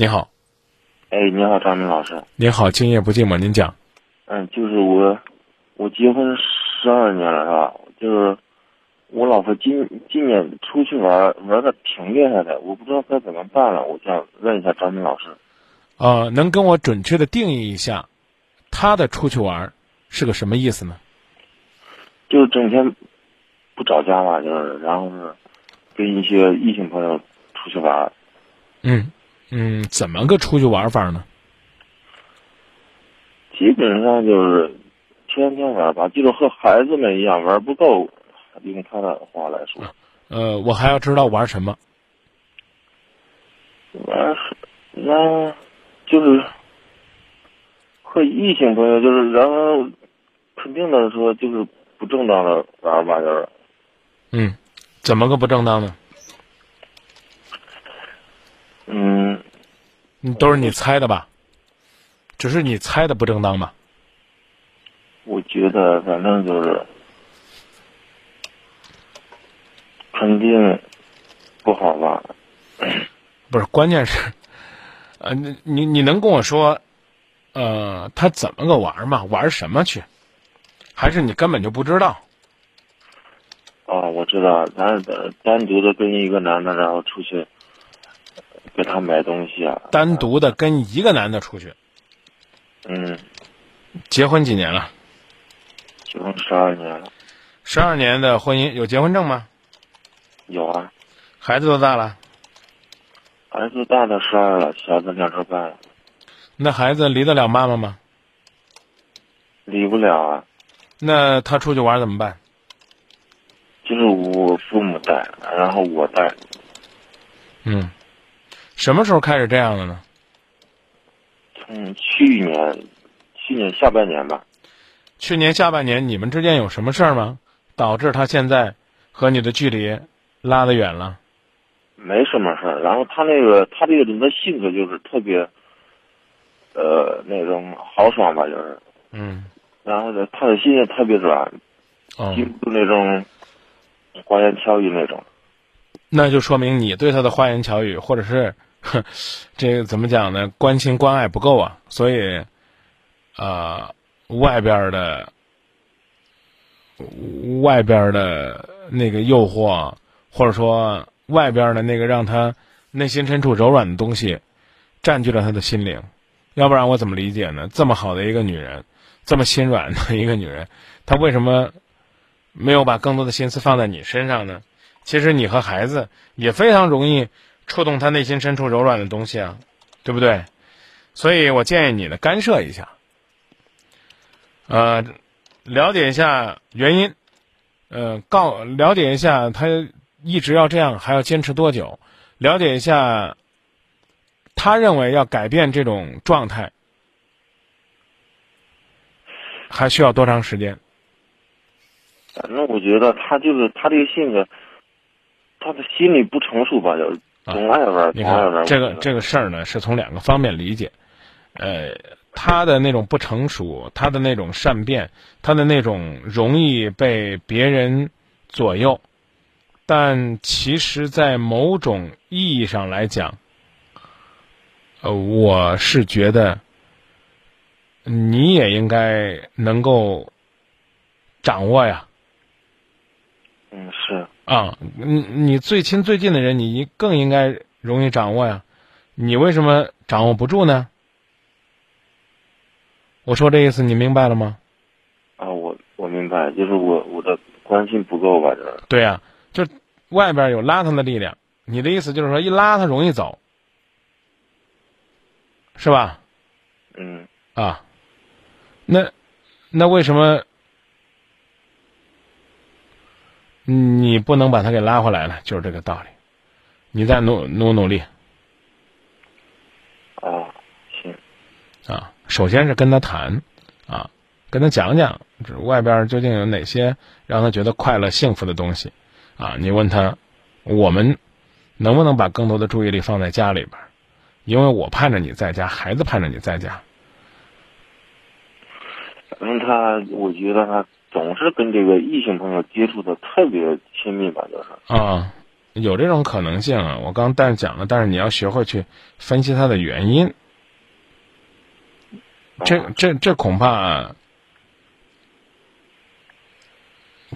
你好，哎，你好，张明老师。你好，今夜不寂寞，您讲。嗯，就是我，我结婚十二年了，是吧？就是我老婆今今年出去玩玩的挺厉害的，我不知道该怎么办了，我想问一下张明老师。呃，能跟我准确的定义一下，她的出去玩是个什么意思呢？就是整天不找家嘛，就是然后是跟一些异性朋友出去玩。嗯嗯，怎么个出去玩法呢？基本上就是天天玩吧，就是和孩子们一样玩不够，用他的话来说。呃，我还要知道玩什么。玩那，就是和异性朋友，就是然后肯定的说，就是不正当的玩吧，就是。嗯，怎么个不正当呢？嗯，你都是你猜的吧？只是你猜的不正当吧？我觉得反正就是肯定不好吧。不是，关键是，呃，你你你能跟我说，呃，他怎么个玩吗？玩什么去？还是你根本就不知道？哦，我知道，咱单独的跟一个男的，然后出去给他买东西啊。单独的跟一个男的出去，嗯，结婚几年了？结婚十二年了，十二年的婚姻有结婚证吗？有啊，孩子多大了？孩子大的十二了，小的两周半了，那孩子离得了妈妈吗？离不了啊。那他出去玩怎么办？就是我父母带，然后我带。嗯，什么时候开始这样的呢？从去年，去年下半年吧。去年下半年你们之间有什么事儿吗？导致他现在和你的距离拉得远了？没什么事儿，然后他那个他这个人的性格就是特别，呃，那种豪爽吧，就是。嗯。然后呢，他的心也特别软，哦。经不住那种花言巧语那种。那就说明你对他的花言巧语，或者是，哼，这个怎么讲呢？关心关爱不够啊，所以，呃，外边的，外边的那个诱惑，或者说外边的那个让他内心深处柔软的东西，占据了他的心灵。要不然我怎么理解呢？这么好的一个女人。这么心软的一个女人，她为什么没有把更多的心思放在你身上呢？其实你和孩子也非常容易触动他内心深处柔软的东西啊，对不对？所以我建议你呢，干涉一下，呃，了解一下原因，呃，告了解一下他一直要这样，还要坚持多久？了解一下他认为要改变这种状态。还需要多长时间？反正我觉得他就是他这个性格，他的心理不成熟吧，就总爱玩，总爱玩。这个这个事儿呢，是从两个方面理解。呃，他的那种不成熟，他的那种善变，他的那种容易被别人左右，但其实，在某种意义上来讲，呃，我是觉得。你也应该能够掌握呀。嗯，是啊，你你最亲最近的人，你更应该容易掌握呀。你为什么掌握不住呢？我说这意思，你明白了吗？啊，我我明白，就是我我的关心不够吧，这。对呀，就外边有拉他的力量。你的意思就是说，一拉他容易走，是吧？嗯。啊。那，那为什么你不能把他给拉回来了？就是这个道理，你再努努努力。哦，行。啊，首先是跟他谈，啊，跟他讲讲，这外边究竟有哪些让他觉得快乐、幸福的东西，啊，你问他，我们能不能把更多的注意力放在家里边？因为我盼着你在家，孩子盼着你在家。反正他，我觉得他总是跟这个异性朋友接触的特别亲密吧，就是啊，有这种可能性啊。我刚但是讲了，但是你要学会去分析它的原因。这这这恐怕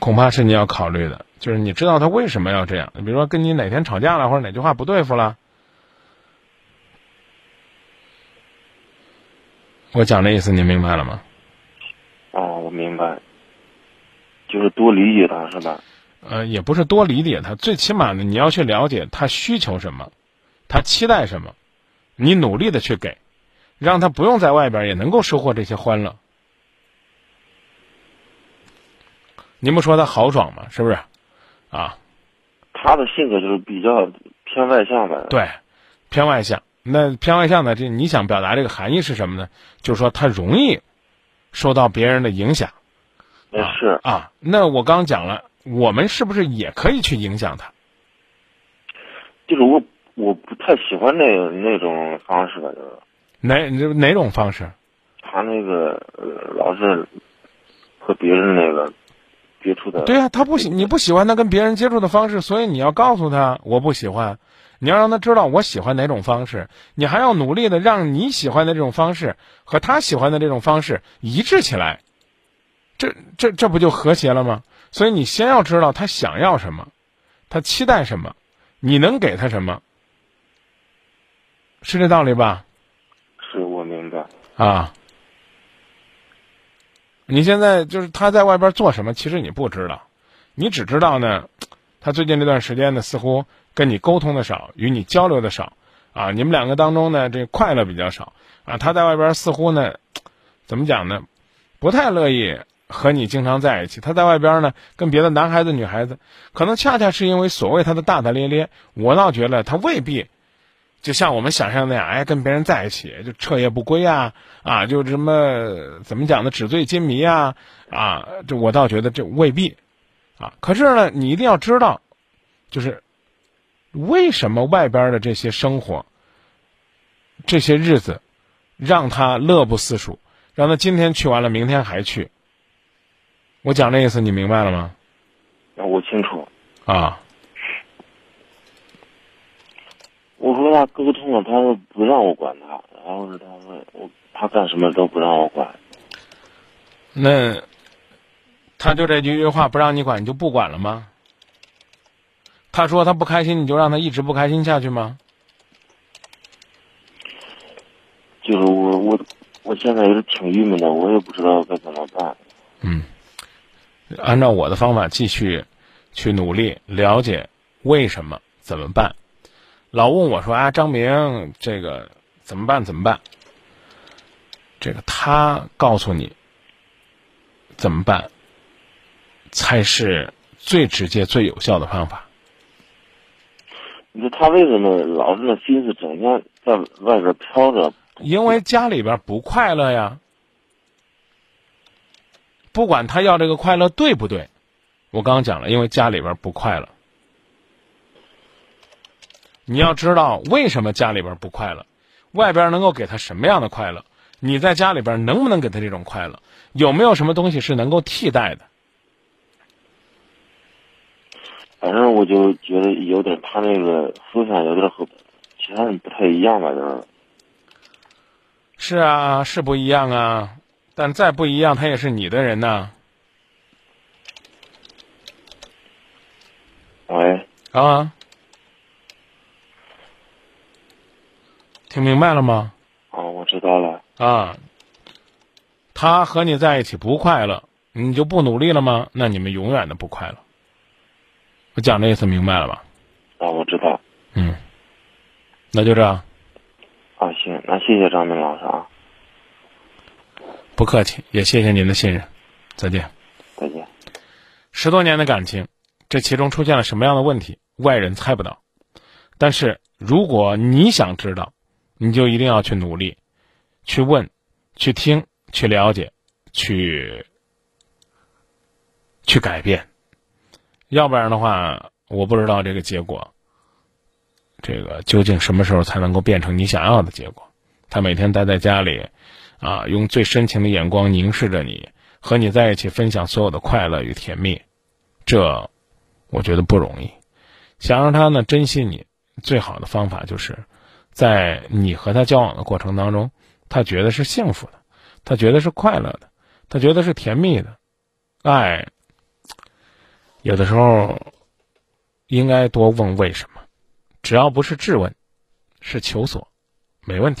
恐怕是你要考虑的，就是你知道他为什么要这样。比如说跟你哪天吵架了，或者哪句话不对付了。我讲的意思你明白了吗？哦，我明白，就是多理解他是吧？呃，也不是多理解他，最起码呢，你要去了解他需求什么，他期待什么，你努力的去给，让他不用在外边也能够收获这些欢乐。您不说他豪爽吗？是不是？啊，他的性格就是比较偏外向的。对，偏外向。那偏外向的这你想表达这个含义是什么呢？就是说他容易受到别人的影响。是啊，那我刚讲了，我们是不是也可以去影响他？就是我我不太喜欢那那种方式的，就是哪哪种方式？他那个呃，老是和别人那个接触的。对啊，他不喜你不喜欢他跟别人接触的方式，所以你要告诉他我不喜欢。你要让他知道我喜欢哪种方式，你还要努力的让你喜欢的这种方式和他喜欢的这种方式一致起来，这这这不就和谐了吗？所以你先要知道他想要什么，他期待什么，你能给他什么，是这道理吧？是我明白啊。你现在就是他在外边做什么，其实你不知道，你只知道呢，他最近这段时间呢，似乎。跟你沟通的少，与你交流的少，啊，你们两个当中呢，这快乐比较少，啊，他在外边似乎呢，怎么讲呢，不太乐意和你经常在一起。他在外边呢，跟别的男孩子、女孩子，可能恰恰是因为所谓他的大大咧咧，我倒觉得他未必，就像我们想象那样，哎，跟别人在一起就彻夜不归啊，啊，就什么怎么讲呢，纸醉金迷啊，啊，这我倒觉得这未必，啊，可是呢，你一定要知道，就是。为什么外边的这些生活、这些日子，让他乐不思蜀？让他今天去完了，明天还去？我讲的意思，你明白了吗？我清楚。啊。我和他沟通了，他说不让我管他，然后是他说我他干什么都不让我管。那他就这几句话不让你管，你就不管了吗？他说他不开心，你就让他一直不开心下去吗？就是我我我现在也是挺郁闷的，我也不知道该怎么办。嗯，按照我的方法继续去努力了解为什么怎么办。老问我说啊，张明这个怎么办？怎么办？这个他告诉你怎么办，才是最直接、最有效的方法。你说他为什么老是那心思整天在外边飘着？因为家里边不快乐呀。不管他要这个快乐对不对，我刚刚讲了，因为家里边不快乐。你要知道为什么家里边不快乐，外边能够给他什么样的快乐？你在家里边能不能给他这种快乐？有没有什么东西是能够替代的？反正我就觉得有点，他那个思想有点和其他人不太一样吧，就是。是啊，是不一样啊，但再不一样，他也是你的人呐。喂。啊。听明白了吗？哦，我知道了。啊。他和你在一起不快乐，你就不努力了吗？那你们永远的不快乐。我讲的意思明白了吧？啊，我知道。嗯，那就这样。啊，行，那谢谢张明老师啊。不客气，也谢谢您的信任。再见。再见。十多年的感情，这其中出现了什么样的问题，外人猜不到。但是如果你想知道，你就一定要去努力，去问，去听，去了解，去去改变。要不然的话，我不知道这个结果，这个究竟什么时候才能够变成你想要的结果？他每天待在家里，啊，用最深情的眼光凝视着你，和你在一起分享所有的快乐与甜蜜，这我觉得不容易。想让他呢珍惜你，最好的方法就是在你和他交往的过程当中，他觉得是幸福的，他觉得是快乐的，他觉得是甜蜜的。爱有的时候应该多问为什么，只要不是质问，是求索，没问题。